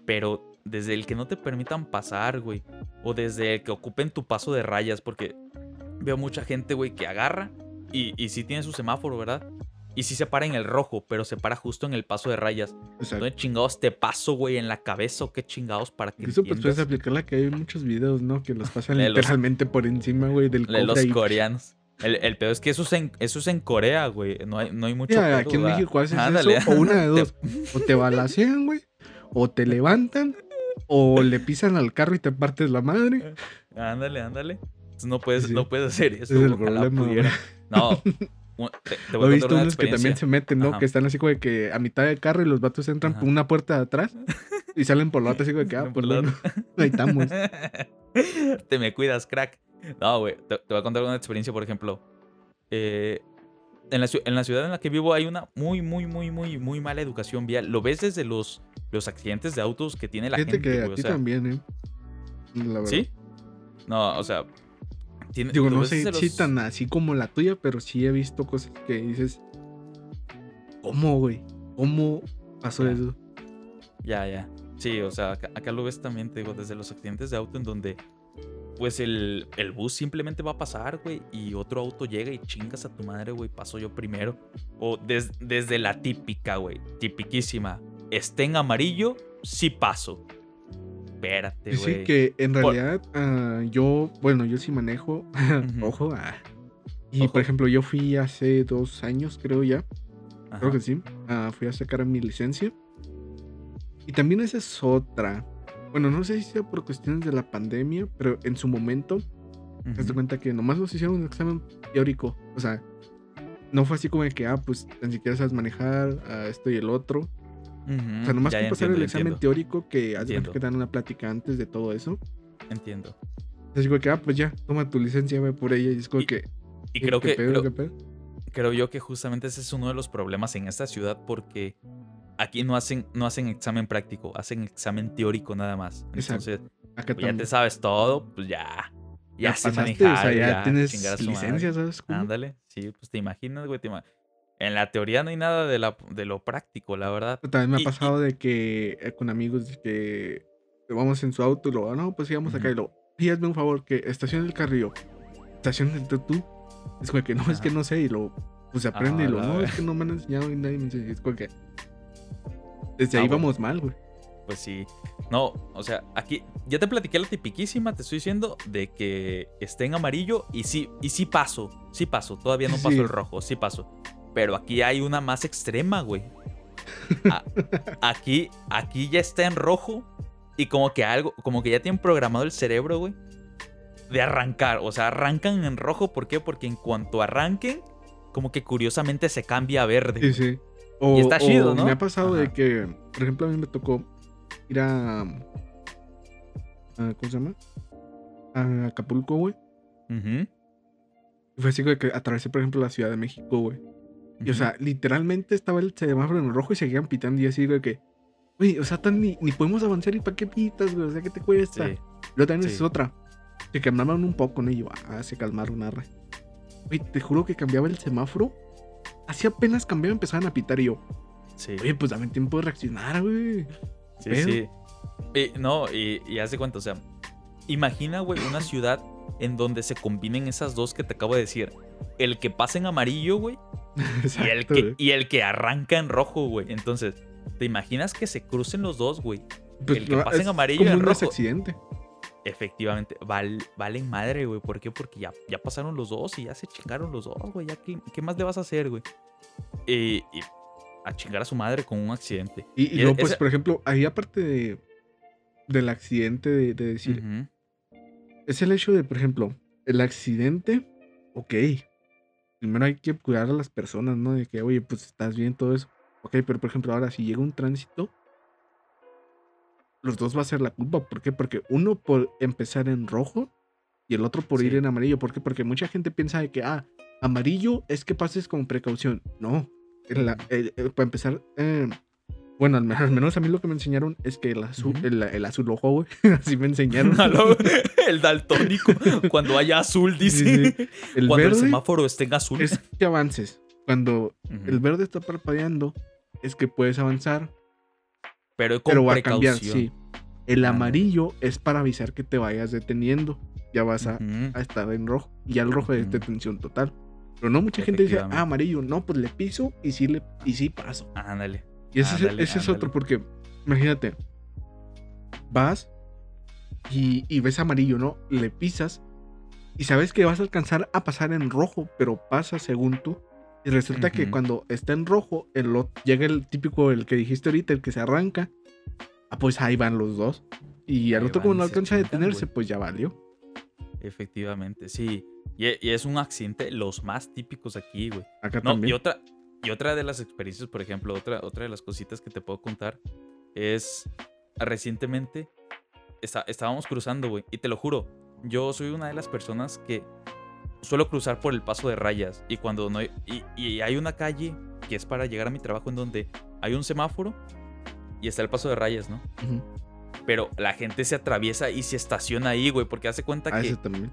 Pero desde el que no te permitan pasar, güey. O desde el que ocupen tu paso de rayas. Porque veo mucha gente, güey, que agarra y, y sí tiene su semáforo, ¿verdad? Y sí se para en el rojo, pero se para justo en el paso de rayas. Exacto. ¿Dónde chingados te paso, güey, en la cabeza o qué chingados para que Eso pues puedes aplicarla que hay muchos videos, ¿no? Que los pasan los- literalmente por encima, güey, del de los coreanos. El, el pedo es que eso es en, eso es en Corea, güey. No hay, no hay mucho pedo, aquí en ¿verdad? México haces Ándale. eso, o una de Te- dos. O te balacean, güey, o te levantan, o le pisan al carro y te partes la madre. Ándale, ándale. No puedes, Sí. no puedes hacer eso. Es el problema. No. Te, te He a visto unos que también se meten, ¿no? Ajá. Que están así como de que a mitad del carro y los vatos entran Ajá. por una puerta de atrás y salen por la otra así como de que, ah, pues por la bueno, ahí estamos. te me cuidas, crack. No, güey. Te, te voy a contar una experiencia, por ejemplo. Eh, en, la, en la ciudad en la que vivo hay una muy, muy, muy, muy, muy mala educación vial. Lo ves desde los, los accidentes de autos que tiene la Fíjate gente, que a o ti sea, también, ¿eh? La verdad. ¿Sí? No, o sea. Tiene, Digo, no sé si tan así como la tuya, pero sí he visto cosas que dices, ¿cómo, güey? ¿Cómo pasó Ya. eso? Ya, ya. Sí, o sea, acá, acá lo ves también, te digo, desde los accidentes de auto en donde. Pues el, el bus simplemente va a pasar, güey, y otro auto llega y chingas a tu madre, güey, paso yo primero. O des- desde la típica, güey, tipiquísima. Esté en amarillo, sí paso. Espérate, Sí, güey. que en Por- realidad ah, yo, bueno, yo sí manejo, Ujú. ojo, ah. y Ojo. por ejemplo yo fui hace dos años, creo ya, Ajá. creo que sí, ah, fui a sacar mi licencia. Y también esa es otra. Bueno, no sé si sea por cuestiones de la pandemia, pero en su momento, te das cuenta que nomás nos hicieron un examen teórico. O sea, no fue así como de que, ah, pues ni siquiera sabes manejar ah, esto y el otro. Ujú. O sea, nomás Ya, con ya pasar el examen entiendo, teórico que Entiendo. que dan una plática antes de todo eso. Entiendo. Así como que, ah, pues ya, toma tu licencia, ve por ella. Y es como Y- que. Y ¿qué- creo que. pedo, creo- qué pedo? creo yo que justamente ese es uno de los problemas en esta ciudad porque aquí no hacen, no hacen examen práctico, hacen examen teórico nada más. Entonces, Acá pues ya te sabes todo, pues ya. Ya, sé pasaste, manejar, o sea, ya, ya, tienes licencia, ¿sabes? Ándale, sí, pues te imaginas, güey. te ima- En la teoría no hay nada de, la, de lo práctico, la verdad. También me Y- ha pasado de que eh, con amigos de que vamos en su auto y lo, no, pues íbamos acá y lo, y hazme un favor, que estacione el carrillo, estacione el tú. Es como que no, es que no sé, y lo, pues aprende y Ah, lo, no, es que no me han enseñado y nadie me enseñó. Es como que desde Ah, ahí bueno. vamos mal, güey. Pues sí. No, o sea, aquí ya te platiqué la tipiquísima, te estoy diciendo, de que esté en amarillo y sí, y sí paso, sí paso, todavía no paso sí. el rojo, sí paso. Pero aquí hay una más extrema, güey. A- aquí, aquí ya está en rojo y como que algo, como que ya tienen programado el cerebro, güey, de arrancar. O sea, arrancan en rojo, ¿por qué? Porque en cuanto arranquen, como que curiosamente se cambia a verde. Sí, sí. O, está chido, ¿no? Me ha pasado de que, por ejemplo, a mí me tocó ir a, a- ¿cómo se llama? A Acapulco, güey. Y fue así que atravesé, por ejemplo, la Ciudad de México, güey. Y, o sea, literalmente estaba el semáforo en rojo y seguían pitando. Y así, güey, que. Güey, o sea, tan ni, ni podemos avanzar. ¿Y para qué pitas, güey? O sea, ¿qué te cuesta? Sí. Luego también es otra. Se calmaban un poco, ¿no? Y yo, ah, se calmaron, arre. Güey, te juro que cambiaba el semáforo. Así apenas cambiaba, empezaban a pitar. Y yo, Sí. oye, pues dame tiempo de reaccionar, güey. Sí, pedo? sí. Y, no, y, y haz de cuenta, o sea, imagina, güey, una ciudad en donde se combinen esas dos que te acabo de decir. El que pasa en amarillo, güey, y el que, y el que arranca en rojo, güey. Entonces, ¿te imaginas que se crucen los dos, güey? Pues, el que no, pasa en amarillo como y en un rojo. accidente. Efectivamente, val- valen madre, güey. ¿Por qué? Porque ya, ya pasaron los dos y ya se chingaron los dos, güey. Ya, ¿qué, qué más le vas a hacer, güey? Y, a chingar a su madre con un accidente. Y, y Y luego, pues, por ejemplo, ahí aparte de, del accidente de, de decir, es el hecho de, por ejemplo, el accidente, ok. Primero hay que cuidar a las personas, ¿no? De que, oye, pues estás bien, todo eso. Ok, pero por ejemplo, ahora si llega un tránsito, los dos va a ser la culpa. ¿Por qué? Porque uno por empezar en rojo y el otro por ir en amarillo. ¿Por qué? Porque mucha gente piensa de que, ah, amarillo es que pases con precaución. No. la- el- el- para empezar, eh, bueno, al menos, a mí lo que me enseñaron es que el azul, el, el azul ojo, güey. Así me enseñaron. El daltónico. Cuando haya azul, dice. Sí, sí. El Cuando el verde semáforo esté en azul. es que avances. Cuando Ujú. el verde está parpadeando, es que puedes avanzar, pero con pero va a precaución. cambiar, sí. El amarillo es para avisar que te vayas deteniendo. Ya vas a, Ujú. a estar en rojo. Y ya el rojo es Ujú. detención total. Pero no, mucha gente dice, ah, amarillo. No, pues le piso y sí, le, y sí paso. Ándale. Y ese, es- ese otro, porque imagínate, vas y, y ves amarillo, ¿no? Le pisas y sabes que vas a alcanzar a pasar en rojo, pero pasa según tú. Y resulta que cuando está en rojo, el, ot- llega el típico, el que dijiste ahorita, el que se arranca. Ah, pues ahí van los dos. Y al otro, como no alcanza a detenerse, pues ya valió. Efectivamente, sí. Y, y es un accidente los más típicos aquí, güey. Acá No, también. y otra, y otra de las experiencias, por ejemplo, otra, otra de las cositas que te puedo contar es recientemente está- estábamos cruzando, güey, y te lo juro, yo soy una de las personas que suelo cruzar por el paso de rayas y cuando no hay, y, y hay una calle que es para llegar a mi trabajo en donde hay un semáforo y está el paso de rayas, ¿no? Pero la gente se atraviesa y se estaciona ahí, güey, porque hace cuenta Ah, que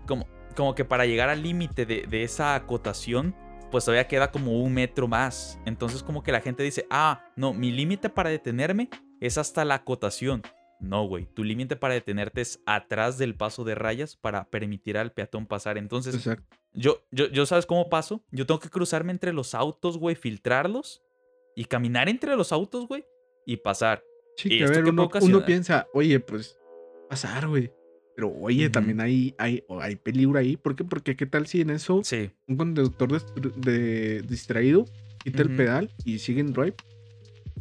como, como que para llegar al límite de, de esa acotación, pues todavía queda como un metro más. Entonces como que la gente dice, ah, no, mi límite para detenerme es hasta la acotación. No, güey, tu límite para detenerte es atrás del paso de rayas para permitir al peatón pasar. Entonces, Exacto. yo, yo, yo ¿sabes cómo paso? Yo tengo que cruzarme entre los autos, güey, filtrarlos y caminar entre los autos, güey, y pasar. Sí, ¿Y que a ver, uno, piensa, oye, pues pasar, güey. Pero oye, también hay, hay, hay peligro ahí. ¿Por qué? Porque qué tal si en eso Sí, un conductor de, distraído quita el pedal y sigue en drive?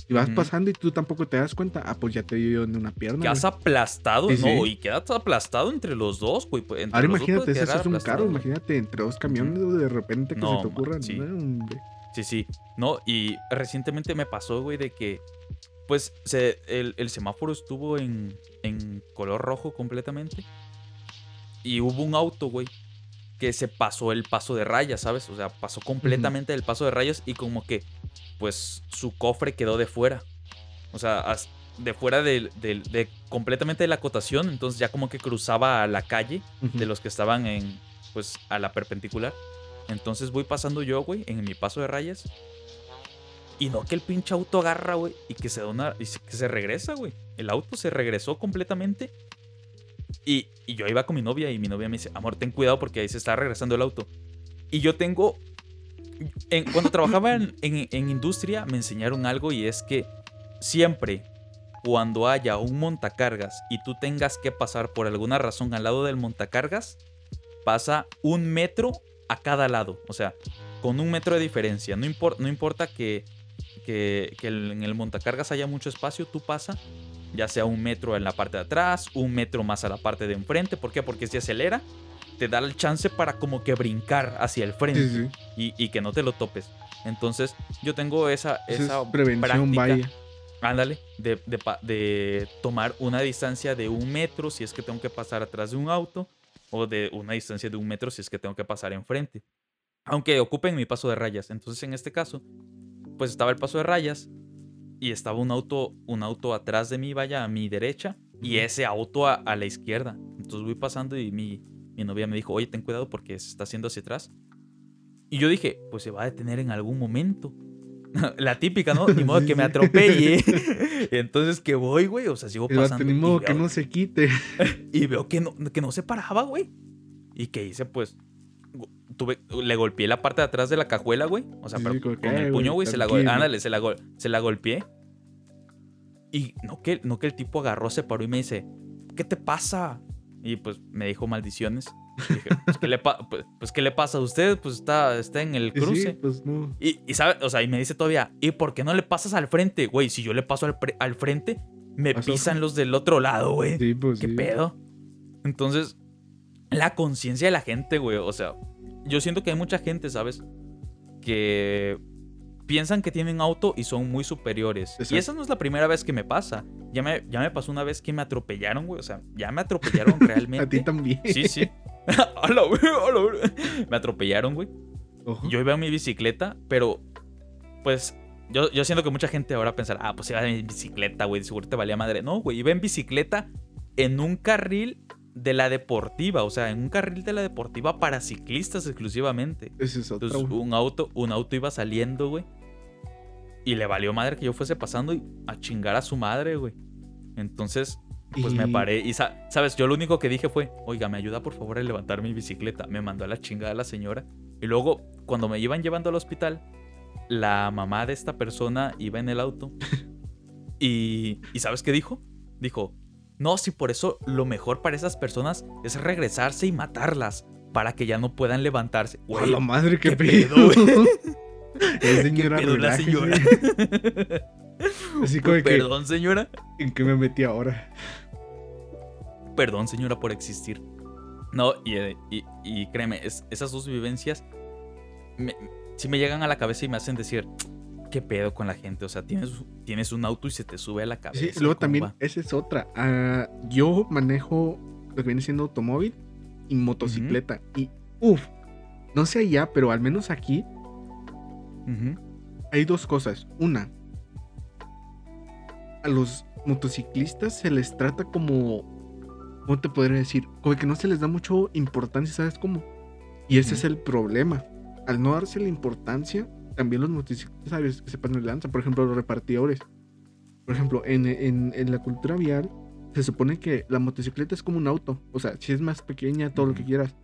Y vas pasando y tú tampoco te das cuenta. Ah, pues ya te dio en una pierna. quedas güey. aplastado, Sí, no, sí. y quedas aplastado entre los dos, güey. entre Ahora los imagínate, quedar es un carro. Imagínate entre dos camiones de repente que No, se te man, ocurran. sí. No. Sí, sí. No, y recientemente me pasó, güey, de que, pues, se, el, el semáforo estuvo en, en color rojo completamente. Y hubo un auto, güey, que se pasó el paso de rayas, ¿sabes? O sea, pasó completamente el paso de rayas y como que, pues, su cofre quedó de fuera. O sea, de fuera del- del- de, completamente de la acotación. Entonces ya como que cruzaba a la calle de los que estaban en, pues, a la perpendicular. Entonces voy pasando yo, güey, en mi paso de rayas. Y no que el pinche auto agarra, güey, y que se dona, y se- que se regresa, güey. El auto se regresó completamente. Y, y yo iba con mi novia y mi novia me dice, amor, ten cuidado porque ahí se está regresando el auto. Y yo tengo... en- cuando trabajaba en, en- en industria me enseñaron algo y es que siempre cuando haya un montacargas y tú tengas que pasar por alguna razón al lado del montacargas, pasa un metro a cada lado. O sea, con un metro de diferencia. No, no importa que, que- en el montacargas haya mucho espacio, tú pasa, ya sea un metro en la parte de atrás, un metro más a la parte de enfrente. ¿Por qué? Porque si acelera, te da el chance para como que brincar hacia el frente Sí, sí. y, y que no te lo topes. Entonces, yo tengo esa, Esa esa es prevención, práctica, vaya. Ándale, de, de tomar una distancia de un metro si es que tengo que pasar atrás de un auto, o de una distancia de un metro si es que tengo que pasar enfrente. Aunque ocupen mi paso de rayas. Entonces, en este caso, pues estaba el paso de rayas y estaba un auto, un auto atrás de mí, vaya, a mi derecha, y ese auto a, a la izquierda. Entonces voy pasando y mi, mi novia me dijo, oye, ten cuidado porque se está haciendo hacia atrás. Y yo dije, pues se va a detener en algún momento. La típica, ¿no? Ni modo Sí, que me sí. atropelle. Entonces que voy, güey. O sea, sigo pasando. ni modo que no se quite. y veo que no, que no se paraba, güey. ¿Y qué hice? Pues tuve, le golpeé la parte de atrás de la cajuela, güey. O sea, Sí, pero con "Eh, el güey, puño, güey, se la, gol- tranquilo". ándale, se la, gol- se la golpeé. Y no que, no que el tipo agarró, se paró y me dice, ¿qué te pasa? Y pues me dijo maldiciones. Y dije, pues, ¿qué le, pa- pues, pues, ¿qué le pasa a usted? Pues está, está en el Sí, sí, cruce. pues no. Y, y sabe, o sea, y me dice todavía, ¿y por qué no le pasas al frente? Güey, si yo le paso al, frente, me pisan los del otro lado, güey. Sí, pues ¿Qué sí. pedo? Entonces, la conciencia de la gente, güey. O sea, yo siento que hay mucha gente, ¿sabes? Que piensan que tienen auto y son muy superiores. Y esa no es la primera vez que me pasa. Ya me, ya me pasó una vez que me atropellaron, güey. O sea, ya me atropellaron realmente. A ti también. Sí, sí. hola, güey, hola, güey. Me atropellaron, güey. Yo iba en mi bicicleta, pero pues yo, yo siento que mucha gente ahora pensará, ah, pues iba en bicicleta, güey, seguro te valía madre. No, güey, iba en bicicleta en un carril de la deportiva, o sea, en un carril de la deportiva para ciclistas exclusivamente. Ese es otro, Entonces, un auto, un auto iba saliendo, güey. Y le valió madre que yo fuese pasando y a chingar a su madre, güey. Entonces, pues me paré. Y, ¿sabes? Yo lo único que dije fue, oiga, me ayuda por favor a levantar mi bicicleta. Me mandó a la chingada la señora. Y luego, cuando me iban llevando al hospital, la mamá de esta persona iba en el auto. y, ¿y sabes qué dijo? Dijo, no, si por eso lo mejor para esas personas es regresarse y matarlas para que ya no puedan levantarse. ¡A la madre, qué, pedo! señora, ¿Qué la señora? Así como que, Perdón, señora. ¿En qué me metí ahora? Perdón, señora, por existir. No, y, eh, y, créeme, esas dos vivencias si me llegan a la cabeza y me hacen decir, ¿qué pedo con la gente? O sea, tienes, tienes un auto y se te sube a la cabeza. Sí, luego también, esa es otra. Ah, yo manejo lo que viene siendo automóvil y motocicleta. Y, uff, no sé allá, pero al menos aquí hay dos cosas. Una, a los motociclistas se les trata como, ¿cómo te podría decir? Como que no se les da mucho importancia, ¿sabes cómo? Y ese es el problema al no darse la importancia, también los motociclistas sabes que se pasan de lanza. Por ejemplo, los repartidores. Por ejemplo, en, la cultura vial se supone que la motocicleta es como un auto. O sea, si es más pequeña, todo lo que quieras.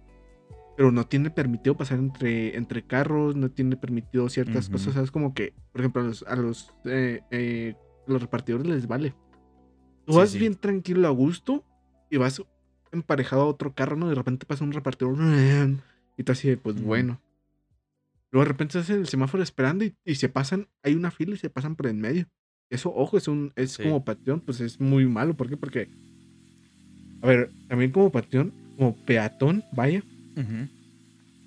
Pero no tiene permitido pasar entre, entre carros, no tiene permitido ciertas cosas. ¿Sabes? Como que, por ejemplo, a los, a los, eh, eh, los repartidores les vale. Tú vas bien tranquilo a gusto y vas emparejado a otro carro, ¿no? De repente pasa un repartidor y tú así, pues bueno. Luego de repente estás en el semáforo esperando y, se pasan, hay una fila y se pasan por en medio. Eso, ojo, es un, es como patrón, pues es muy malo. ¿Por qué? Porque, a ver, también como patrón, como peatón, vaya,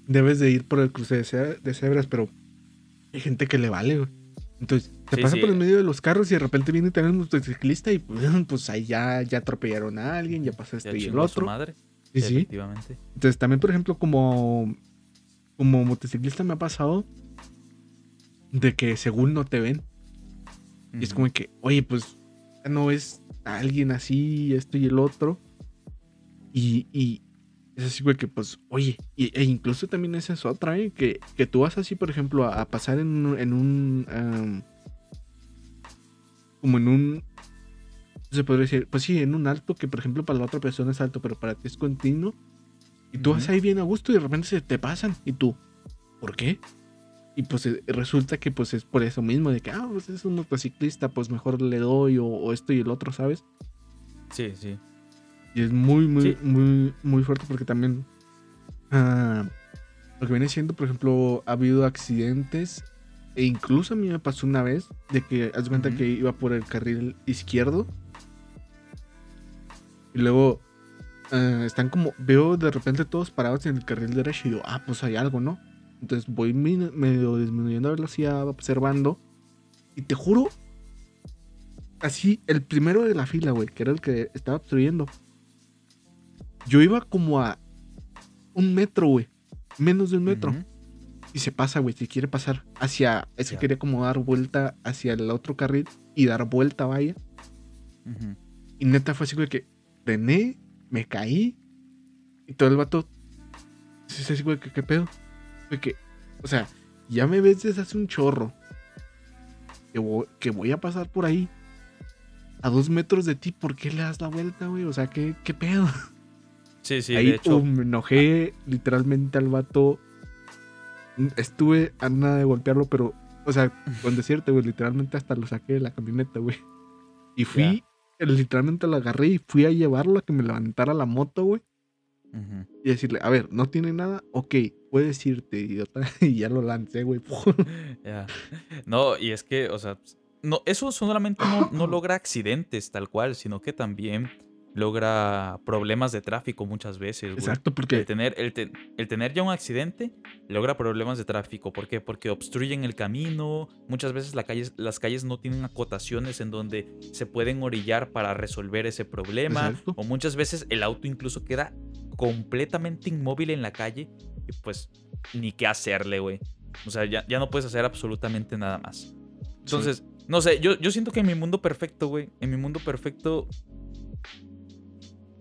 debes de ir por el cruce de, cebras, pero hay gente que le vale, güey. Entonces, te pasa por en medio de los carros y de repente viene también un motociclista y pues, pues ahí ya, ya atropellaron a alguien, ya pasó este y el otro. madre. Sí, sí. Entonces, también, por ejemplo, como como motociclista me ha pasado de que según no te ven. Y es como que, oye, pues no es alguien así, esto y el otro. Y, y es así, güey, que pues, oye, e incluso también esa es otra, ¿eh? Que, que tú vas así, por ejemplo, a, pasar en, en un... como en un... Se podría decir, pues sí, en un alto que, por ejemplo, para la otra persona es alto, pero para ti es continuo. Y tú vas ahí bien a gusto y de repente se te pasan. Y tú, ¿por qué? Y pues eh, resulta que pues es por eso mismo, de que, ah, pues es un motociclista, pues mejor le doy o, esto y el otro, ¿sabes? Sí, sí. Y es muy, muy, muy, muy fuerte porque también ah, lo que viene siendo, por ejemplo, ha habido accidentes e incluso a mí me pasó una vez de que, haz cuenta que iba por el carril izquierdo y luego eh, están como, veo de repente todos parados en el carril derecho y digo, ah, pues hay algo, ¿no? Entonces voy medio disminuyendo la velocidad, observando. Y te juro, así, el primero de la fila, güey, que era el que estaba obstruyendo. Yo iba como a un metro, güey. Menos de un metro. Y se pasa, güey. Si quiere pasar hacia. ese quería como dar vuelta hacia el otro carril y dar vuelta, vaya. Y neta fue así, güey, que frené, me caí y todo el vato. Güey, ¿qué, qué pedo? o sea, ya me ves desde hace un chorro. Que voy, que voy a pasar por ahí. A dos metros de ti, ¿por qué le das la vuelta, güey? O sea, ¿qué, qué pedo? Sí, sí, ahí, de hecho. me enojé literalmente al vato. Estuve a nada de golpearlo, pero, o sea, con decirte, güey, literalmente hasta lo saqué de la camioneta, güey. Y fui literalmente lo agarré y fui a llevarlo a que me levantara la moto, güey. Y decirle, a ver, no tiene nada, ok, puedes irte, idiota. y ya lo lancé, güey. No, y es que, o sea, no, eso solamente no, no, logra accidentes tal cual, sino que también logra problemas de tráfico muchas veces. güey. Exacto, El porque tener, el, te- el tener ya un accidente logra problemas de tráfico. ¿Por qué? Porque obstruyen el camino. Muchas veces la calle- las calles no tienen acotaciones en donde se pueden orillar para resolver ese problema. Exacto. O muchas veces el auto incluso queda completamente inmóvil en la calle. Y pues ni qué hacerle, güey. O sea, ya, ya no puedes hacer absolutamente nada más. Entonces, no sé, yo, yo siento que en mi mundo perfecto, güey, en mi mundo perfecto,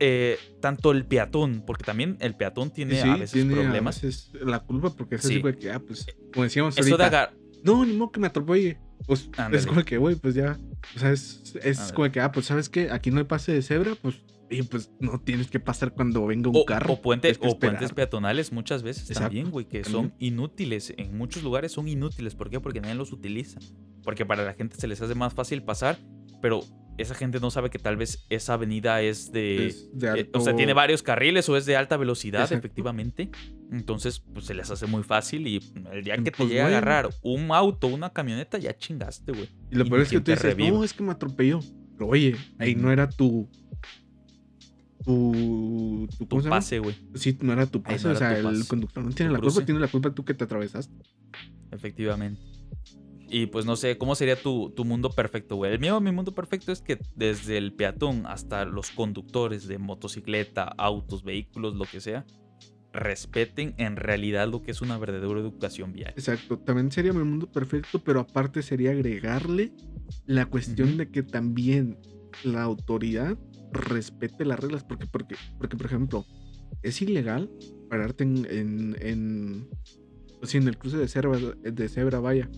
eh, tanto el peatón, porque también el peatón tiene sí, a veces tiene problemas. a veces la culpa porque es Sí. güey, que, ah, pues, como decíamos Eso de agar... no, ni modo que me atropelle. Pues es como que, güey, pues ya, o sea, es, es como que, ah, pues, ¿sabes qué? Aquí no hay pase de cebra, pues, y pues no tienes que pasar cuando venga un O, carro. o puente- o puentes peatonales muchas veces Exacto, también, güey, que son inútiles. En muchos lugares son inútiles. ¿Por qué? Porque nadie los utiliza. Porque para la gente se les hace más fácil pasar, pero esa gente no sabe que tal vez esa avenida es de... Es de Eh, o sea, tiene varios carriles o es de alta velocidad, Exacto. efectivamente. Entonces, pues se les hace muy fácil y el día que te pues, llegue a bueno. agarrar un auto, una camioneta, ya chingaste, güey. Y lo peor es que tú te dices, reviva. no, es que me atropelló. Pero oye, ahí no era tu. Tu. tu pase, güey. Sí, no era tu pase. no o sea, el conductor no tiene la culpa, tiene la culpa tú que te atravesaste. Efectivamente. Y pues no sé, ¿cómo sería tu, tu mundo perfecto, güey? El mío, mi mundo perfecto es que desde el peatón hasta los conductores de motocicleta, autos, vehículos, lo que sea, respeten en realidad lo que es una verdadera educación vial. Exacto. También sería mi mundo perfecto, pero aparte sería agregarle la cuestión de que también la autoridad respete las reglas. Porque, porque, porque por ejemplo, es ilegal pararte en. en, en sea, en el cruce de cebra, de cebra vaya.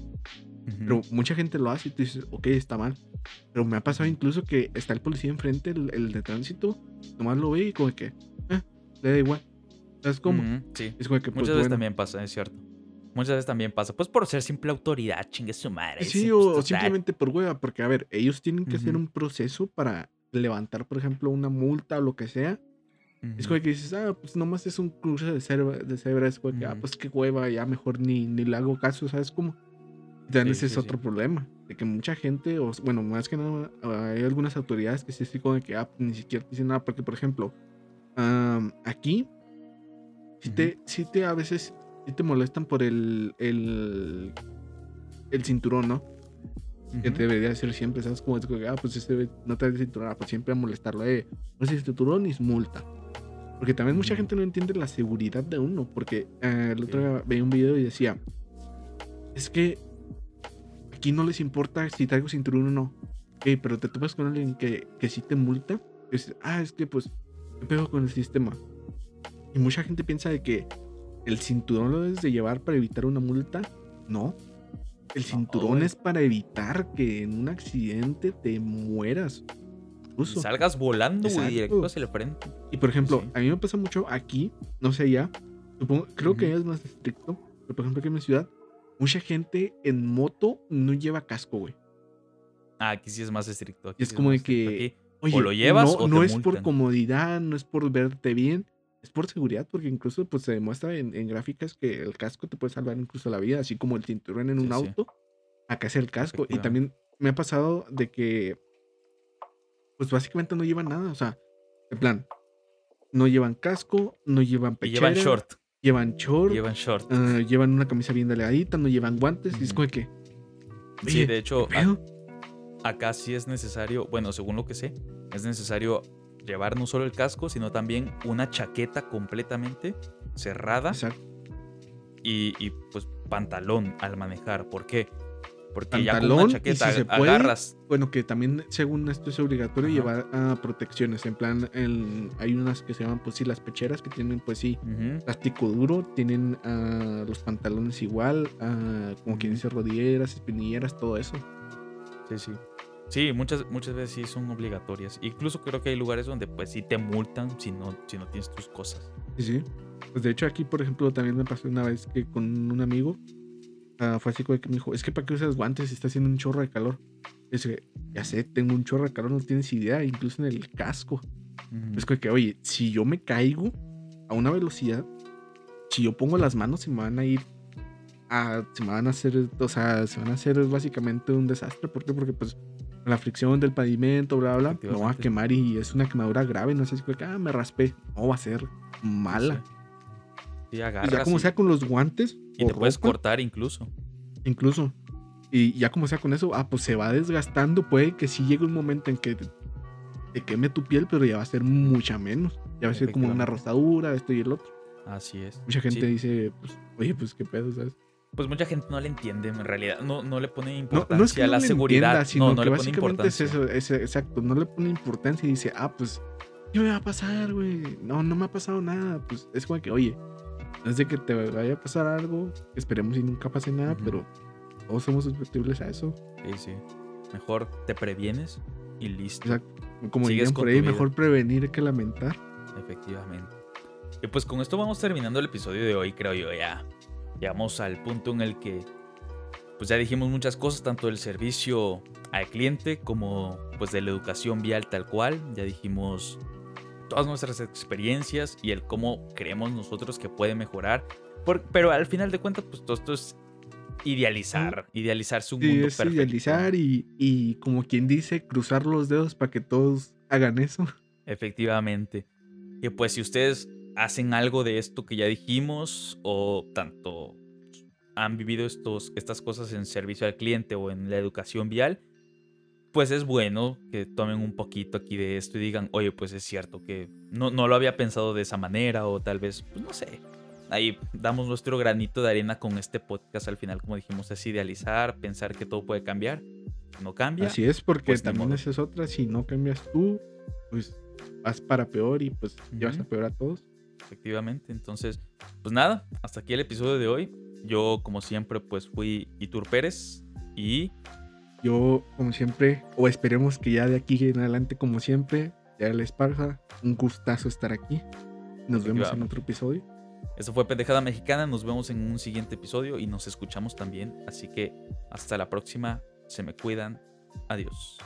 Pero mucha gente lo hace y tú dices, ok, está mal. Pero me ha pasado incluso que está el policía enfrente, el, el de tránsito, nomás lo ve y como que, eh, le da igual. ¿Sabes cómo? Sí. Es como que, pues Muchas veces bueno. también pasa, es cierto. Muchas veces también pasa. Pues por ser simple autoridad, chingue su madre. Sí, o, o simplemente por hueva, porque a ver, ellos tienen que hacer un proceso para levantar, por ejemplo, una multa o lo que sea. Es Ujú. como que dices, ah, pues nomás es un cruce de cebra, de cebra es como que, ah, Ujú. pues qué hueva, ya mejor ni, ni le hago caso, ¿sabes cómo? También Sí, ese es sí, sí. otro problema, de que mucha gente, o bueno, más que nada, hay algunas autoridades que sí, sí, como de que, ah, ni siquiera dicen nada, porque, por ejemplo, am, aquí, si te, sí te, a veces, sí te molestan por el, el, el cinturón, ¿no? que Ujú. te debería ser siempre, ¿sabes? Como es que, ah, pues este no te debe cinturón, ah, pues siempre a molestarlo, eh, no es cinturón ni es multa. Porque también mucha gente no entiende la seguridad de uno, porque eh, el otro Sí. día veía un video y decía, es que aquí no les importa si traigo cinturón o no, Ok, pero te topas con alguien que, que sí te multa, y dices, ah, es que pues, ¿qué pego con el sistema? Y mucha gente piensa de que el cinturón lo debes de llevar para evitar una multa, no. El cinturón es para evitar que en un accidente te mueras. Y Incluso. salgas volando, güey, directo hacia el frente. Y por ejemplo, Sí. a mí me pasa mucho aquí, no sé ya, supongo, creo que es más estricto, pero por ejemplo aquí en mi ciudad, mucha gente en moto no lleva casco, güey. Ah, aquí sí es más estricto. aquí Es sí como de que- Oye, lo llevas no, o no te es por comodidad, no es por verte bien, es por seguridad, porque incluso pues se demuestra en, en gráficas que el casco te puede salvar incluso la vida, así como el cinturón en un Sí, auto, acá es el casco. Y también me ha pasado de que, pues básicamente no llevan nada, o sea, en plan, no llevan casco, no llevan Y pechera, llevan short. Llevan short, Llevan short. ah, llevan una camisa bien delgadita, no llevan guantes, y es como que, sí, de hecho, acá sí es necesario, bueno, según lo que sé, es necesario llevar no solo el casco, sino también una chaqueta completamente cerrada Exacto. y, y, pues pantalón al manejar. ¿Por qué? Porque ya con Pantalón, una y chaqueta si se puede, agarras. Bueno, que también según esto es obligatorio Ajá. llevar ah, protecciones. En plan, el- hay unas que se llaman, pues sí, las pecheras que tienen, pues sí, plástico duro. Tienen ah, los pantalones igual, ah, como quien dice, rodilleras, espinilleras, todo eso. Sí, sí. Sí, muchas, muchas veces sí son obligatorias. Incluso creo que hay lugares donde pues sí te multan si no, si no tienes tus cosas. Sí, sí. Pues de hecho, aquí, por ejemplo, también me pasó una vez que con un amigo ah, fue así como que me dijo: Es que para qué usas guantes si está haciendo un chorro de calor. Y dije, ya sé, tengo un chorro de calor, no tienes idea, incluso en el casco. Ujú. Es como que, oye, si yo me caigo a una velocidad, si yo pongo las manos, se me van a ir a. Se me van a hacer. O sea, se van a hacer básicamente un desastre. ¿Por qué? Porque, pues, la fricción del pavimento, bla, bla, no va a quemar y es una quemadura grave. No sé si ah, me raspé. No, va a ser mala. Sí, Y ya como y, sea con los guantes, y o te puedes cortar incluso. incluso. Y ya como sea con eso, ah, pues se va desgastando. Puede que sí llegue un momento en que te, te queme tu piel, pero ya va a ser mucha menos. Ya va a ser como una rosadura, esto y el otro. Así es. Mucha gente Sí, dice, pues, oye, pues qué pedo, ¿sabes? Pues mucha gente no le entiende, en realidad. No, no le pone importancia no es que a la seguridad. entienda, sino no, no que le pone es importancia. eso, es- exacto, no le pone importancia y dice, ah, pues, ¿qué me va a pasar, güey? No, no me ha pasado nada. Pues es como que, oye, es de que te vaya a pasar algo, esperemos y nunca pase nada, pero todos somos susceptibles a eso. Sí, sí. Mejor te previenes y listo. Exacto. Como Sigues dirían por ahí, mejor prevenir que lamentar. Efectivamente. Y pues con esto vamos terminando el episodio de hoy, creo yo. Ya llegamos al punto en el que pues ya dijimos muchas cosas, tanto del servicio al cliente como pues de la educación vial tal cual. Ya dijimos todas nuestras experiencias y el cómo creemos nosotros que puede mejorar. Por- pero al final de cuentas, pues todo esto es idealizar, idealizarse un Sí, mundo es perfecto. idealizar y, y como quien dice, cruzar los dedos para que todos hagan eso. Efectivamente. Y pues si ustedes hacen algo de esto que ya dijimos o tanto han vivido estos, estas cosas en servicio al cliente o en la educación vial, pues es bueno que tomen un poquito aquí de esto y digan, oye, pues es cierto que no, no lo había pensado de esa manera o tal vez, pues no sé. Ahí damos nuestro granito de arena con este podcast al final, como dijimos, es idealizar, pensar que todo puede cambiar. No cambia. Así es, porque pues, también esa es otra. Si no cambias tú, pues vas para peor y pues llevas Ujú. a peor a todos. Efectivamente. Entonces, pues nada, hasta aquí el episodio de hoy. Yo, como siempre, pues fui Itur Pérez y Yo, como siempre, o esperemos que ya de aquí en adelante, como siempre, ya les parja. Un gustazo estar aquí. Nos vemos en otro episodio. eso fue Pendejada Mexicana. Nos vemos en un siguiente episodio y nos escuchamos también. Así que hasta la próxima. Se me cuidan. Adiós.